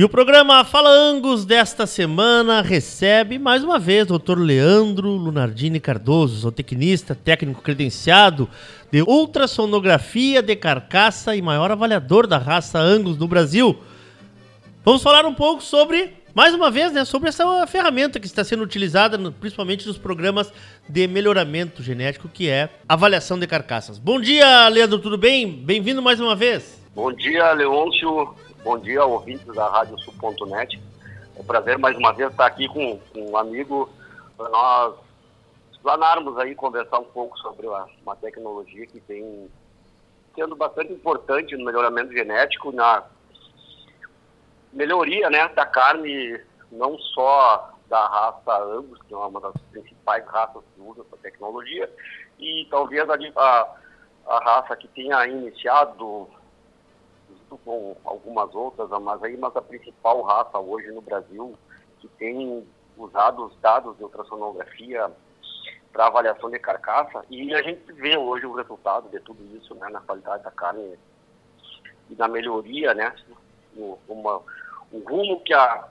E o programa Fala Angus desta semana recebe mais uma vez o Dr. Leandro Lunardini Cardoso, zootecnista, técnico credenciado de ultrassonografia de carcaça e maior avaliador da raça Angus no Brasil. Vamos falar um pouco sobre, mais uma vez, né, sobre essa ferramenta que está sendo utilizada principalmente nos programas de melhoramento genético, que é avaliação de carcaças. Bom dia, Leandro, tudo bem? Bem-vindo mais uma vez. Bom dia, Leôncio. Bom dia, ouvintes da Rádio Sul.net. É um prazer mais uma vez estar aqui com, com um amigo para nós planarmos aí, conversar um pouco sobre uma, uma tecnologia que tem sendo bastante importante no melhoramento genético, na melhoria né, da carne, não só da raça Angus, que é uma das principais raças que usa essa tecnologia, e talvez a, a, a raça que tenha iniciado junto com algumas outras, mas a principal raça hoje no Brasil que tem usado os dados de ultrassonografia para avaliação de carcaça e a gente vê hoje o resultado de tudo isso né, na qualidade da carne e na melhoria, né, uma, o rumo que a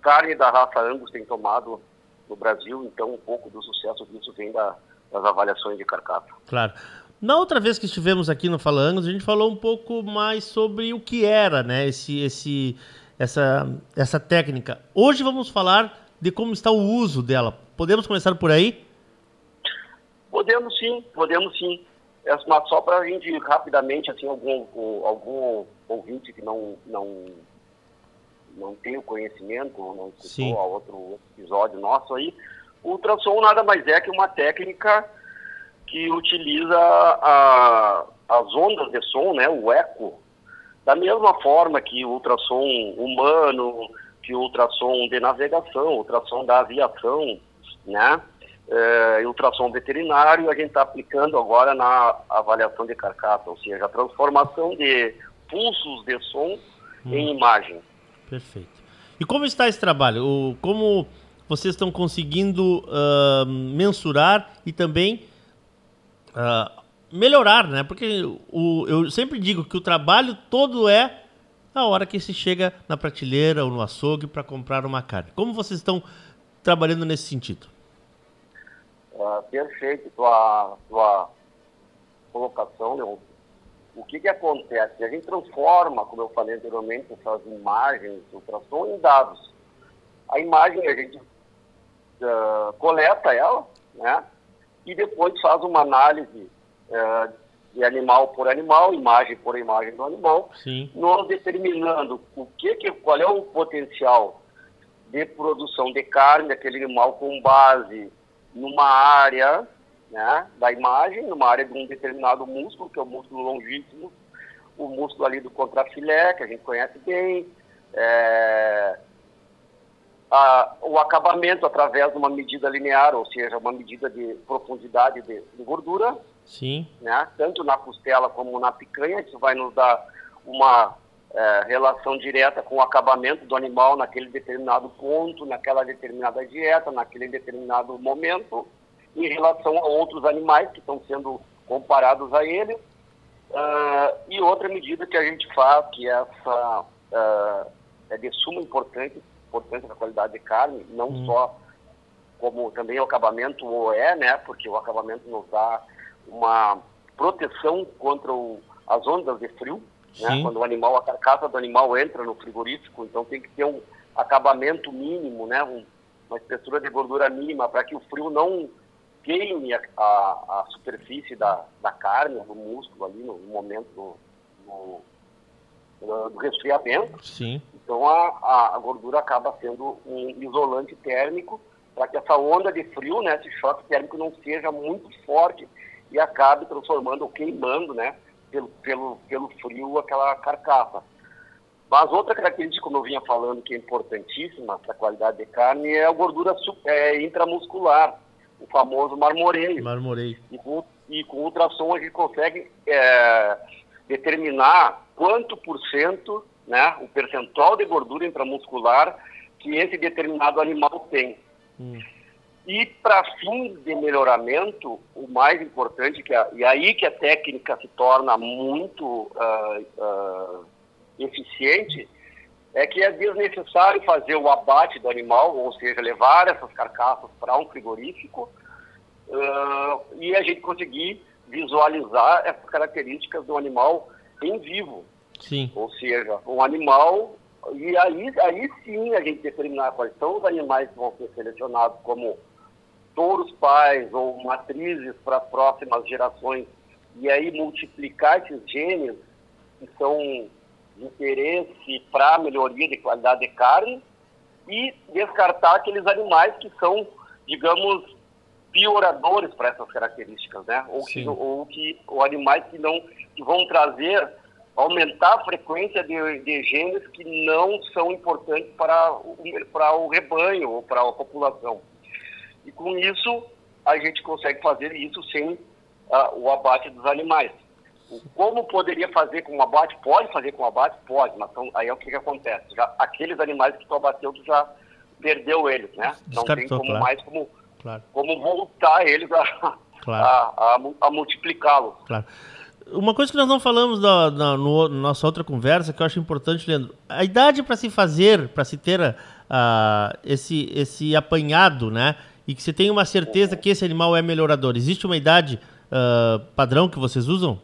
carne da raça Angus tem tomado no Brasil, então um pouco do sucesso disso vem da, das avaliações de carcaça. Claro. Na outra vez que estivemos aqui no Fala Angus, a gente falou um pouco mais sobre o que era, né, esse, esse, essa, essa técnica. Hoje vamos falar de como está o uso dela. Podemos começar por aí? Podemos sim, podemos sim. É, mas só para a gente rapidamente, assim, algum, algum ouvinte que não, não, não tem o conhecimento, não escutou a outro episódio nosso aí, o ultrassom nada mais é que uma técnica que utiliza a, as ondas de som, né, o eco, da mesma forma que o ultrassom humano, que o ultrassom de navegação, ultrassom da aviação, né, é, ultrassom veterinário, a gente está aplicando agora na avaliação de carcaça, ou seja, a transformação de pulsos de som hum. em imagem. Perfeito. E como está esse trabalho? O, como vocês estão conseguindo uh, mensurar e também uh, melhorar, né? Porque o, eu sempre digo que o trabalho todo é a hora que se chega na prateleira ou no açougue para comprar uma carne. Como vocês estão trabalhando nesse sentido? Uh, perfeito tua, tua colocação, Leon. O que, que acontece? A gente transforma, como eu falei anteriormente, essas imagens, ultrassom em dados. A imagem a gente uh, coleta ela, né? E depois faz uma análise é, de animal por animal, imagem por imagem do animal, Sim. nós determinando o que, que, qual é o potencial de produção de carne daquele animal com base numa área né, da imagem, numa área de um determinado músculo, que é o músculo longítimo, o músculo ali do contrafilé, que a gente conhece bem, é, a, o acabamento através de uma medida linear, ou seja, uma medida de profundidade de, de gordura. Sim. Né? Tanto na costela como na picanha, isso vai nos dar uma é, relação direta com o acabamento do animal naquele determinado ponto, naquela determinada dieta, naquele determinado momento, em relação a outros animais que estão sendo comparados a ele. Uh, e outra medida que a gente faz, que essa uh, é de suma importância, importância da qualidade de carne, não hum. só como também o acabamento o é, né? Porque o acabamento nos dá uma proteção contra o, as ondas de frio, né? Quando o animal, a carcaça do animal entra no frigorífico, então tem que ter um acabamento mínimo, né? Um, uma espessura de gordura mínima para que o frio não queime a, a, a, superfície da, da carne, do músculo ali no, no momento do, do, do resfriamento. Sim. Então a, a, gordura acaba sendo um isolante térmico para que essa onda de frio, né, esse choque térmico não seja muito forte e acabe transformando ou queimando, né, pelo, pelo, pelo frio aquela carcaça. Mas outra característica, como eu vinha falando, que é importantíssima para a qualidade de carne é a gordura é, intramuscular, o famoso marmoreio. Marmoreio. E com, e com ultrassom a gente consegue é, determinar quanto por cento né, o percentual de gordura intramuscular que esse determinado animal tem. Hum. E para fins de melhoramento, o mais importante, que é, e aí que a técnica se torna muito uh, uh, eficiente, é que é desnecessário fazer o abate do animal, ou seja, levar essas carcaças para um frigorífico uh, e a gente conseguir visualizar essas características do animal em vivo. Sim. Ou seja, um animal, e aí, aí sim a gente determinar quais são os animais que vão ser selecionados como touros pais ou matrizes para as próximas gerações, e aí multiplicar esses genes que são de interesse para a melhoria de qualidade de carne e descartar aqueles animais que são, digamos, pioradores para essas características, né? Ou que, ou que ou animais que não que vão trazer aumentar a frequência de, de genes que não são importantes para o, para o rebanho ou para a população. E com isso a gente consegue fazer isso sem uh, o abate dos animais. Como poderia fazer com o abate? Pode fazer com o abate? Pode, mas então, aí é o que, que acontece. Já, aqueles animais que tu abateu, tu já perdeu eles, né? Não tem como claro. mais como, claro. como voltar eles a, claro. a, a, a multiplicá-los. Claro. Uma coisa que nós não falamos na, no, nossa outra conversa, que eu acho importante, Leandro, a idade para se fazer, para se ter uh, esse, esse apanhado, né? E que você tenha uma certeza que esse animal é melhorador. Existe uma idade uh, padrão que vocês usam?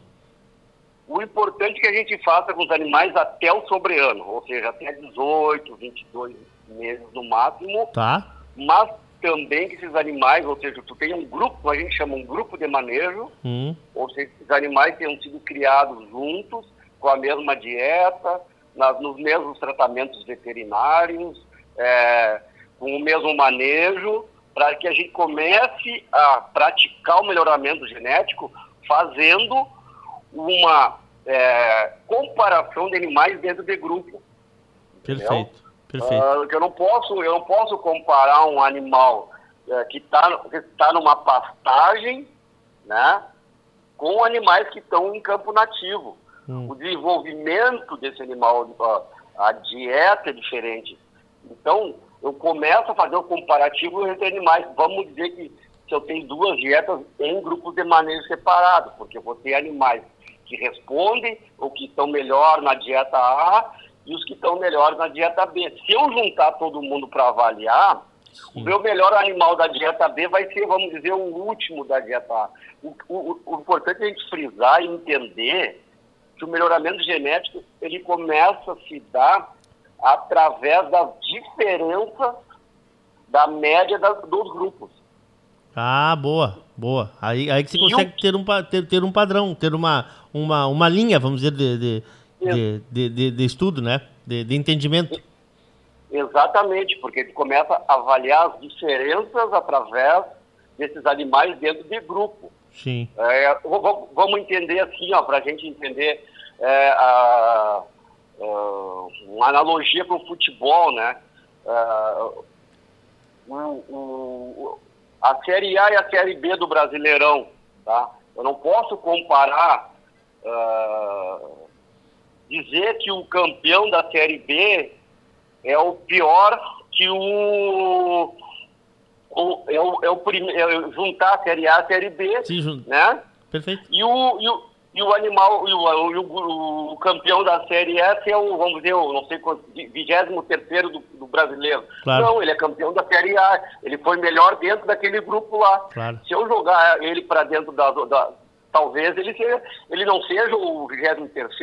O importante é que a gente faça com os animais até o sobreano, ou seja, até 18, 22 meses no máximo. Tá. Mas também que esses animais, ou seja, tu tem um grupo, a gente chama um grupo de manejo, hum. ou seja, esses animais tenham sido criados juntos, com a mesma dieta, nas, nos mesmos tratamentos veterinários, é, com o mesmo manejo, para que a gente comece a praticar o melhoramento genético fazendo uma é, comparação de animais dentro de grupo. Perfeito. Perfeito. Uh, eu não posso, eu não posso comparar um animal uh, que está tá numa pastagem, né, com animais que estão em campo nativo. Hum. O desenvolvimento desse animal, uh, a dieta é diferente. Então, eu começo a fazer o comparativo entre animais. Vamos dizer que se eu tenho duas dietas em grupos de manejo separado, porque eu vou ter animais que respondem ou que estão melhor na dieta A e os que estão melhores na dieta B. Se eu juntar todo mundo para avaliar, Sim. o meu melhor animal da dieta B vai ser, vamos dizer, o último da dieta A. O, o, o importante é a gente frisar e entender que o melhoramento genético ele começa a se dar através das diferenças da média das, dos grupos. Ah, boa, boa. Aí, aí que você e consegue o... ter, um, ter, ter um padrão, ter uma, uma, uma linha, vamos dizer, de, de, de, de, de, de, estudo, né? De, de entendimento. Exatamente, porque tu começa a avaliar as diferenças através desses animais dentro de grupo. Sim. É, vamos entender assim, ó, para a gente entender é, a, a, uma analogia para o futebol, né? É, o, o, a Série A e a Série B do Brasileirão. Tá? Eu não posso comparar, uh, dizer que o campeão da Série B é o pior que o. o é o, é o prime, é juntar a Série A e a Série B. Sim, né? Perfeito. E o, e o, e o animal, e o, e o, o, campeão da Série S é o, vamos dizer, o, não sei quanto, 23 do, do brasileiro. Claro. Não, ele é campeão da Série A. Ele foi melhor dentro daquele grupo lá. Claro. Se eu jogar ele para dentro da, da, Talvez ele, seja, ele não seja o 23.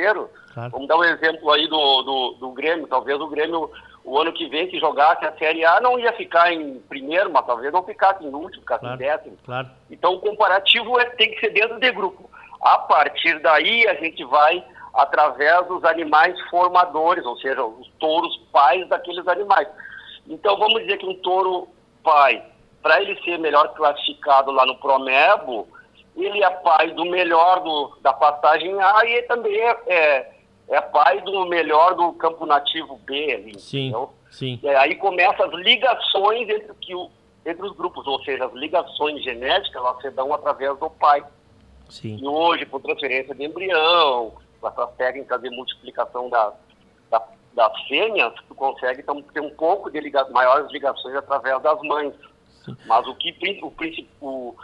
Claro. Vamos dar um exemplo aí do, do, do Grêmio. Talvez o Grêmio, o ano que vem, que jogasse a Série A, não ia ficar em primeiro, mas talvez não ficasse em último, ficasse claro. em décimo. Claro. Então o comparativo é, tem que ser dentro de grupo. A partir daí, a gente vai através dos animais formadores, ou seja, os touros pais daqueles animais. Então, vamos dizer que um touro pai, para ele ser melhor classificado lá no Promebo, ele é pai do melhor do, da pastagem A e também é, é, é, pai do melhor do campo nativo B. Ali, sim, sim. É, aí começam as ligações entre, que o, entre os grupos, ou seja, as ligações genéticas elas se dão através do pai. Sim. E hoje, por transferência de embrião, com essas técnicas de multiplicação da, da, das fêmeas, tu consegue então, ter um pouco de liga, maiores ligações através das mães. Sim. Mas o que o, o,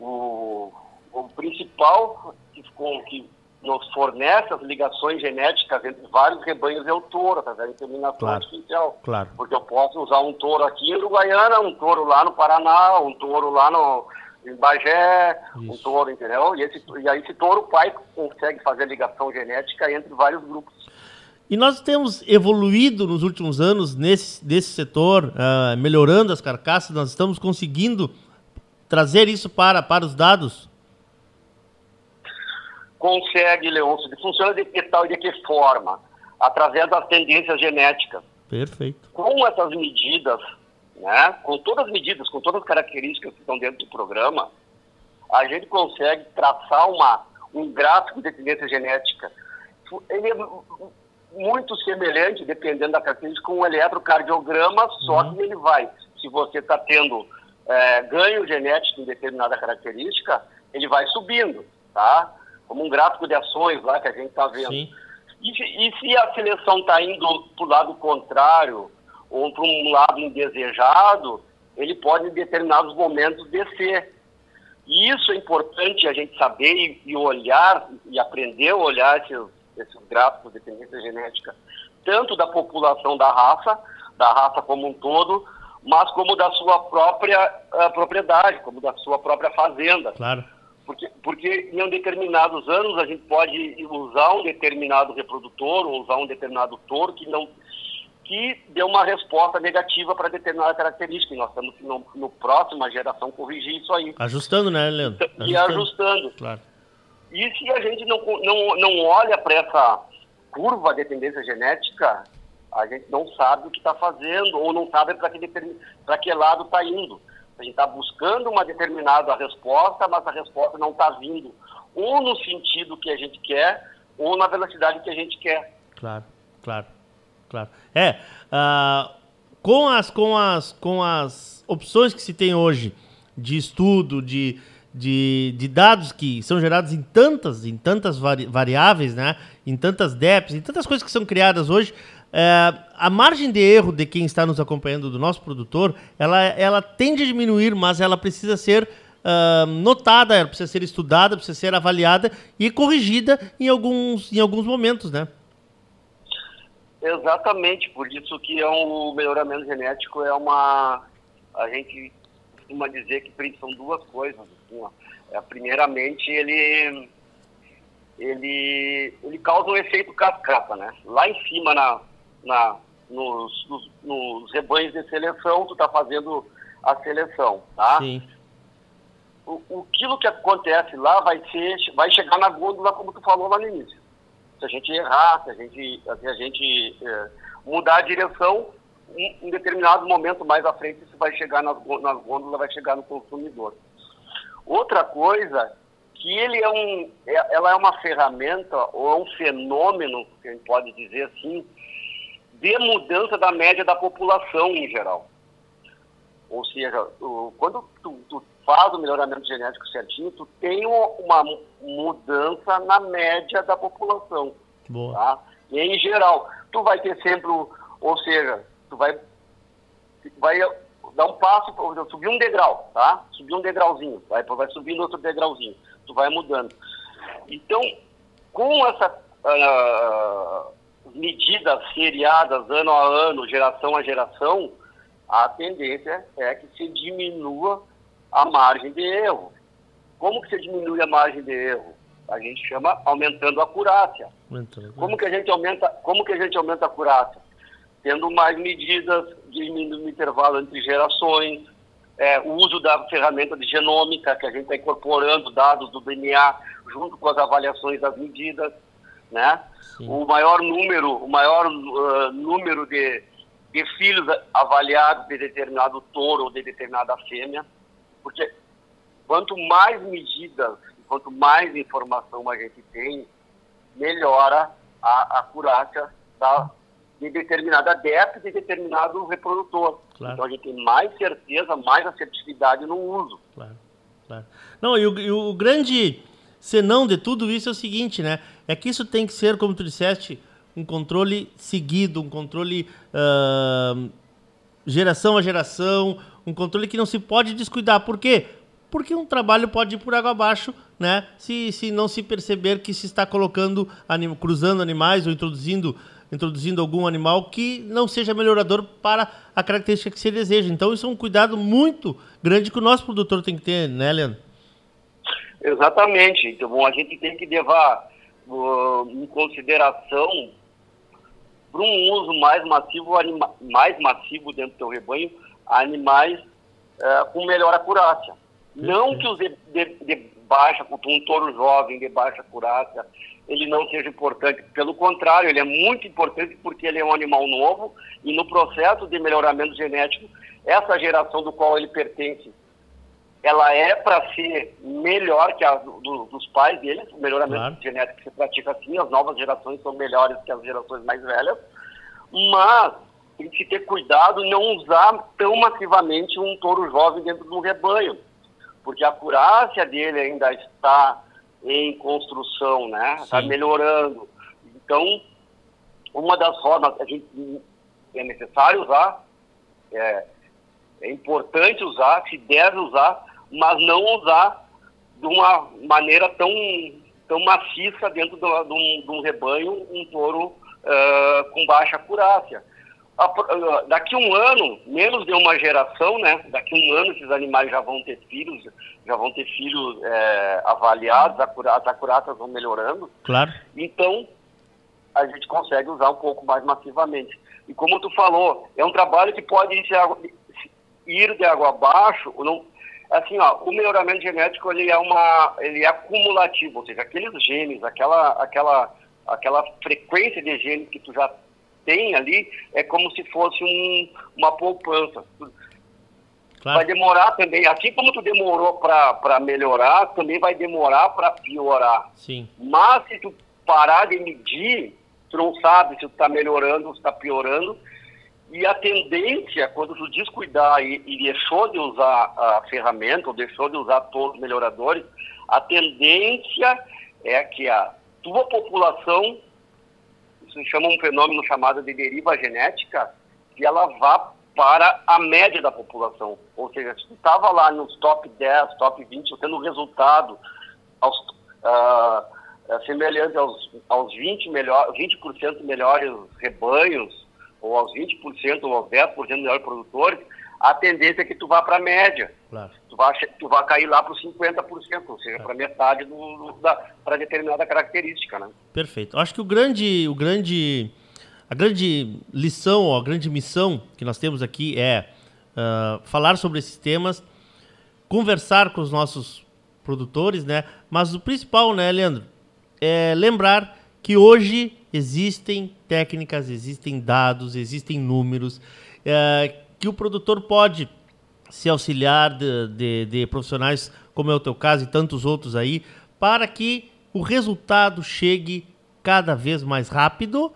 o, o principal que, que nos fornece as ligações genéticas entre vários rebanhos é o touro, através da inseminação Claro. artificial. Claro. Porque eu posso usar um touro aqui em Uruguaiana, um touro lá no Paraná, um touro lá no, em Bagé, um Isso. touro, entendeu? E, esse, e aí esse touro pai consegue fazer ligação genética entre vários grupos. E nós temos evoluído nos últimos anos nesse, nesse setor, ah, melhorando as carcaças, nós estamos conseguindo trazer isso para, para os dados. Consegue, Leôncio, funciona de que tal e de que forma? Através das tendências genéticas. Perfeito. com essas medidas, né, com todas as medidas, com todas as características que estão dentro do programa, a gente consegue traçar uma, um gráfico de tendência genética. Ele é muito semelhante, dependendo da característica, com um eletrocardiograma, só que ele vai, se você está tendo é, ganho genético em determinada característica, ele vai subindo, tá? Como um gráfico de ações lá que a gente está vendo. E, se- e se a seleção está indo para o lado contrário ou para um lado indesejado, ele pode em determinados momentos descer. E isso é importante a gente saber e, e olhar e aprender a olhar esses, esses gráficos de tendência genética, tanto da população da raça, da raça como um todo, mas como da sua própria ah, propriedade, como da sua própria fazenda. Claro. Porque, porque em determinados anos a gente pode usar um determinado reprodutor ou usar um determinado touro que não que deu uma resposta negativa para determinada característica. E nós estamos no, no próxima geração corrigir isso aí. Ajustando, né, Leandro? E ajustando. Claro. E se a gente não, não, não olha para essa curva de tendência genética, a gente não sabe o que está fazendo ou não sabe para que, lado está indo. A gente está buscando uma determinada resposta, mas a resposta não está vindo ou no sentido que a gente quer ou na velocidade que a gente quer. Claro, claro, claro. É, ah, com, as, com, as, com as opções que se tem hoje de estudo, de, de, de dados que são gerados em tantas, em tantas vari- variáveis, né? em tantas DEPs, em tantas coisas que são criadas hoje, é, a margem de erro de quem está nos acompanhando, do nosso produtor, ela, ela tende a diminuir, mas ela precisa ser ah, notada, ela precisa ser estudada, precisa ser avaliada e corrigida em alguns, em alguns momentos, né? Exatamente, por isso que é um, melhoramento genético é uma. A gente costuma dizer que são duas coisas. assim. É, primeiramente, ele, ele, ele causa um efeito cascata, né? Lá em cima, na, na, nos, nos, nos rebanhos de seleção, tu está fazendo a seleção, tá? Sim. o, o aquilo que acontece lá vai ser vai chegar na gôndola como tu falou lá no início se a gente errar se a gente se a gente eh, mudar a direção em, em determinado momento mais à frente isso vai chegar nas, nas gôndolas vai chegar no consumidor outra coisa que ele é um é- ela é uma ferramenta ou é um fenômeno que a gente pode dizer assim de mudança da média da população em geral ou seja, quando tu, tu faz o melhoramento genético certinho, tu tem um- uma mu- mudança na média da população, Boa. tá? E em geral, tu vai ter sempre, ou seja, tu vai, vai dar um passo, subir um degrau, tá? Subir um degrauzinho, vai, vai subindo outro degrauzinho, tu vai mudando. Então, com essa ah, medidas seriadas ano a ano, geração a geração, a tendência é que se diminua a margem de erro. Como que se diminui a margem de erro? A gente chama aumentando a acurácia. Aumentando. Como que a gente aumenta, como que a gente aumenta a acurácia? Tendo mais medidas, diminuindo o intervalo entre gerações, é, o uso da ferramenta de genômica, que a gente está incorporando dados do DNA junto com as avaliações das medidas, né? Sim. O maior número, o maior ah, número de, de filhos avaliados de determinado touro ou de determinada fêmea, porque quanto mais medidas, quanto mais informação a gente tem, melhora a acurácia da, de determinada DEP de determinado reprodutor. Claro. Então a gente tem mais certeza, mais assertividade no uso. Claro, claro. Não, e o, e o grande senão de tudo isso é o seguinte, né? É que isso tem que ser, como tu disseste, um controle seguido, um controle ah, geração a geração, um controle que não se pode descuidar. Por quê? porque um trabalho pode ir por água abaixo, né? Se, se não se perceber que se está colocando, anim, cruzando animais ou introduzindo, introduzindo algum animal que não seja melhorador para a característica que se deseja. Então, isso é um cuidado muito grande que o nosso produtor tem que ter, né, Leandro? Exatamente. Então, a gente tem que levar uh, em consideração para um uso mais massivo, anima, mais massivo dentro do teu rebanho, animais uh, com melhor acurácia. Não que os de, de, de baixa, um touro jovem de baixa acurácia, ele não seja importante. Pelo contrário, ele é muito importante porque ele é um animal novo e no processo de melhoramento genético, essa geração do qual ele pertence, ela é para ser melhor que a do, dos pais deles, o melhoramento claro. genético se pratica assim, as novas gerações são melhores que as gerações mais velhas, mas tem que ter cuidado em não usar tão massivamente um touro jovem dentro de um rebanho, porque a acurácia dele ainda está em construção, né? Está melhorando. Então, uma das formas que a gente é necessário usar, é, é importante usar, se deve usar, mas não usar de uma maneira tão, tão maciça dentro de um, rebanho um touro uh, com baixa acurácia. Uh, daqui um ano, menos de uma geração, né? Daqui um ano esses animais já vão ter filhos, já vão ter filhos é, avaliados, as acurácias vão melhorando. Claro. Então, a gente consegue usar um pouco mais massivamente. E como tu falou, é um trabalho que pode ir, ir de água abaixo, não, assim, ó, o melhoramento genético ele é uma, ele é acumulativo, ou seja, aqueles genes, aquela, aquela, aquela frequência de genes que tu já tem ali é como se fosse um, uma poupança. Claro. Vai demorar também, assim como tu demorou para melhorar, também vai demorar para piorar. Sim. Mas se tu parar de medir, tu não sabe se tu está melhorando ou se está piorando, e a tendência, quando tu descuidar e, e deixou de usar a ferramenta, ou deixou de usar todos os melhoradores, a tendência é que a tua população, isso se chama um fenômeno chamado de deriva genética, que ela vá para a média da população. Ou seja, se tu estava lá nos top 10, top 20, tendo resultado aos, uh, semelhante aos, aos 20%, melhor, 20 melhores rebanhos, ou aos 20% ou aos 10% melhores produtores, a tendência é que tu vá para a média. Claro. Tu, vai, tu vai cair lá para os 50%, ou seja, para metade do, do para determinada característica. Né? Perfeito. Acho que o grande, o grande, a grande lição, a grande missão que nós temos aqui é uh, falar sobre esses temas, conversar com os nossos produtores, né? Mas o principal, né, Leandro, é lembrar que hoje existem técnicas, existem dados, existem números é, que o produtor pode se auxiliar de, de, de, profissionais, como é o teu caso e tantos outros aí, para que o resultado chegue cada vez mais rápido,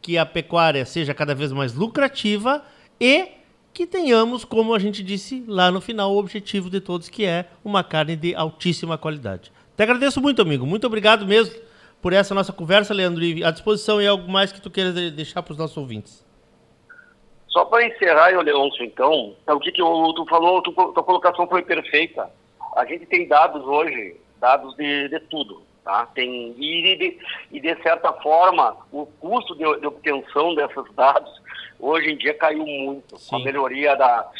que a pecuária seja cada vez mais lucrativa e que tenhamos, como a gente disse lá no final, o objetivo de todos, que é uma carne de altíssima qualidade. Te agradeço muito, amigo. Muito obrigado mesmo por essa nossa conversa, Leandro. E à disposição e algo mais que tu queiras deixar para os nossos ouvintes. Só para encerrar, eu, Leôncio, então, é o que, que o, tu falou, tu, tua colocação foi perfeita. A gente tem dados hoje, dados de, de tudo. Tá? Tem, e, de, e, de certa forma, o custo de, de, obtenção desses dados hoje em dia caiu muito. Sim. Com a melhoria da.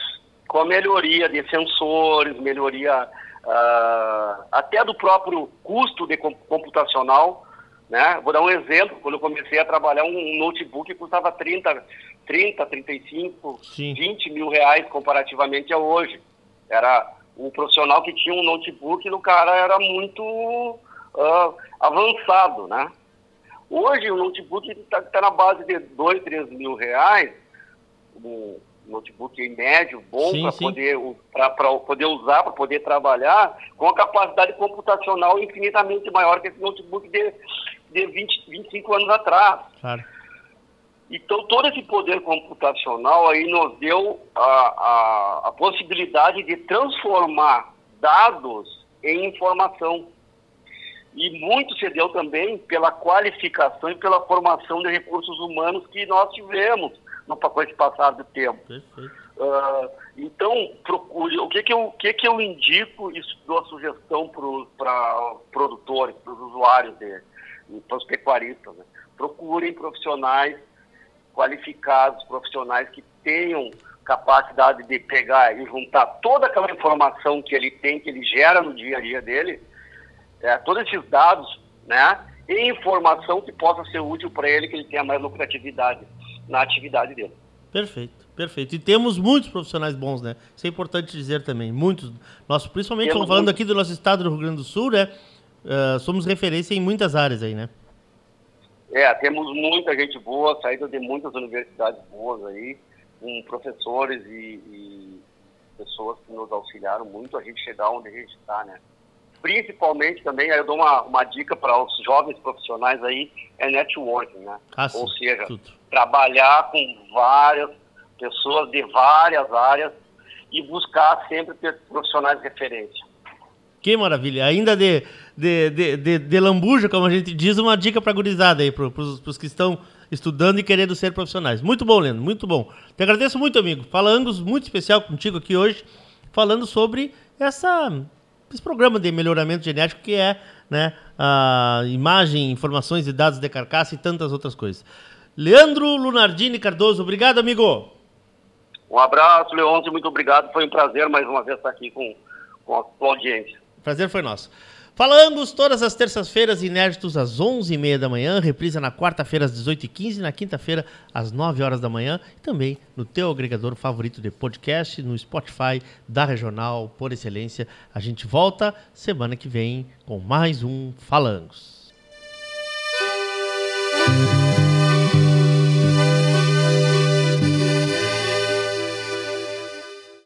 Com a melhoria de sensores, melhoria uh, até do próprio custo de computacional, né? Vou dar um exemplo, quando eu comecei a trabalhar, um notebook custava 30, 30 35, Sim. 20 mil reais comparativamente a hoje. Era um profissional que tinha um notebook e o cara era muito uh, avançado, né? Hoje o notebook está tá na base de 2, 3 mil reais, um notebook em médio, bom para poder, poder usar, para poder trabalhar, com a capacidade computacional infinitamente maior que esse notebook de, de 20, 25 anos atrás. Claro. Então, todo esse poder computacional aí nos deu a, a, a possibilidade de transformar dados em informação. E muito se deu também pela qualificação e pela formação de recursos humanos que nós tivemos não com esse passar do tempo. Uh, então, procure. O que, que, eu, o que, que eu indico, isso dou a sugestão para produtores, para os usuários, para os pecuaristas. Né? Procurem profissionais qualificados, profissionais que tenham capacidade de pegar e juntar toda aquela informação que ele tem, que ele gera no dia a dia dele, é, todos esses dados, né, e informação que possa ser útil para ele, que ele tenha mais lucratividade na atividade dele. Perfeito, perfeito. E temos muitos profissionais bons, né? Isso é importante dizer também. Muitos. Nós, principalmente, temos falando aqui do nosso estado do Rio Grande do Sul, né? Uh, somos referência em muitas áreas aí, né? É, temos muita gente boa, saída de muitas universidades boas aí com professores e, e, pessoas que nos auxiliaram muito a gente chegar onde a gente está, né? Principalmente também, aí eu dou uma, uma dica para os jovens profissionais aí, é networking, né? Ah, Ou seja, tudo. Trabalhar com várias pessoas de várias áreas e buscar sempre profissionais de referência. Que maravilha! Ainda de, de, de, de, de lambuja, como a gente diz, uma dica para a gurizada aí, para os que estão estudando e querendo ser profissionais. Muito bom, Leandro, muito bom. Te agradeço muito, amigo. Falando muito especial contigo aqui hoje, falando sobre essa, esse programa de melhoramento genético que é né, a imagem, informações e dados de carcaça e tantas outras coisas. Leandro Lunardini Cardoso, obrigado, amigo. Um abraço, Leôncio, muito obrigado. Foi um prazer mais uma vez estar aqui com, com a sua audiência. Prazer foi nosso. Falamos todas as terças-feiras, inéditos às 11h30 da manhã, reprisa na quarta-feira às 18h15, na quinta-feira às 9 horas da manhã e também no teu agregador favorito de podcast, no Spotify da Regional por Excelência. A gente volta semana que vem com mais um Falangos.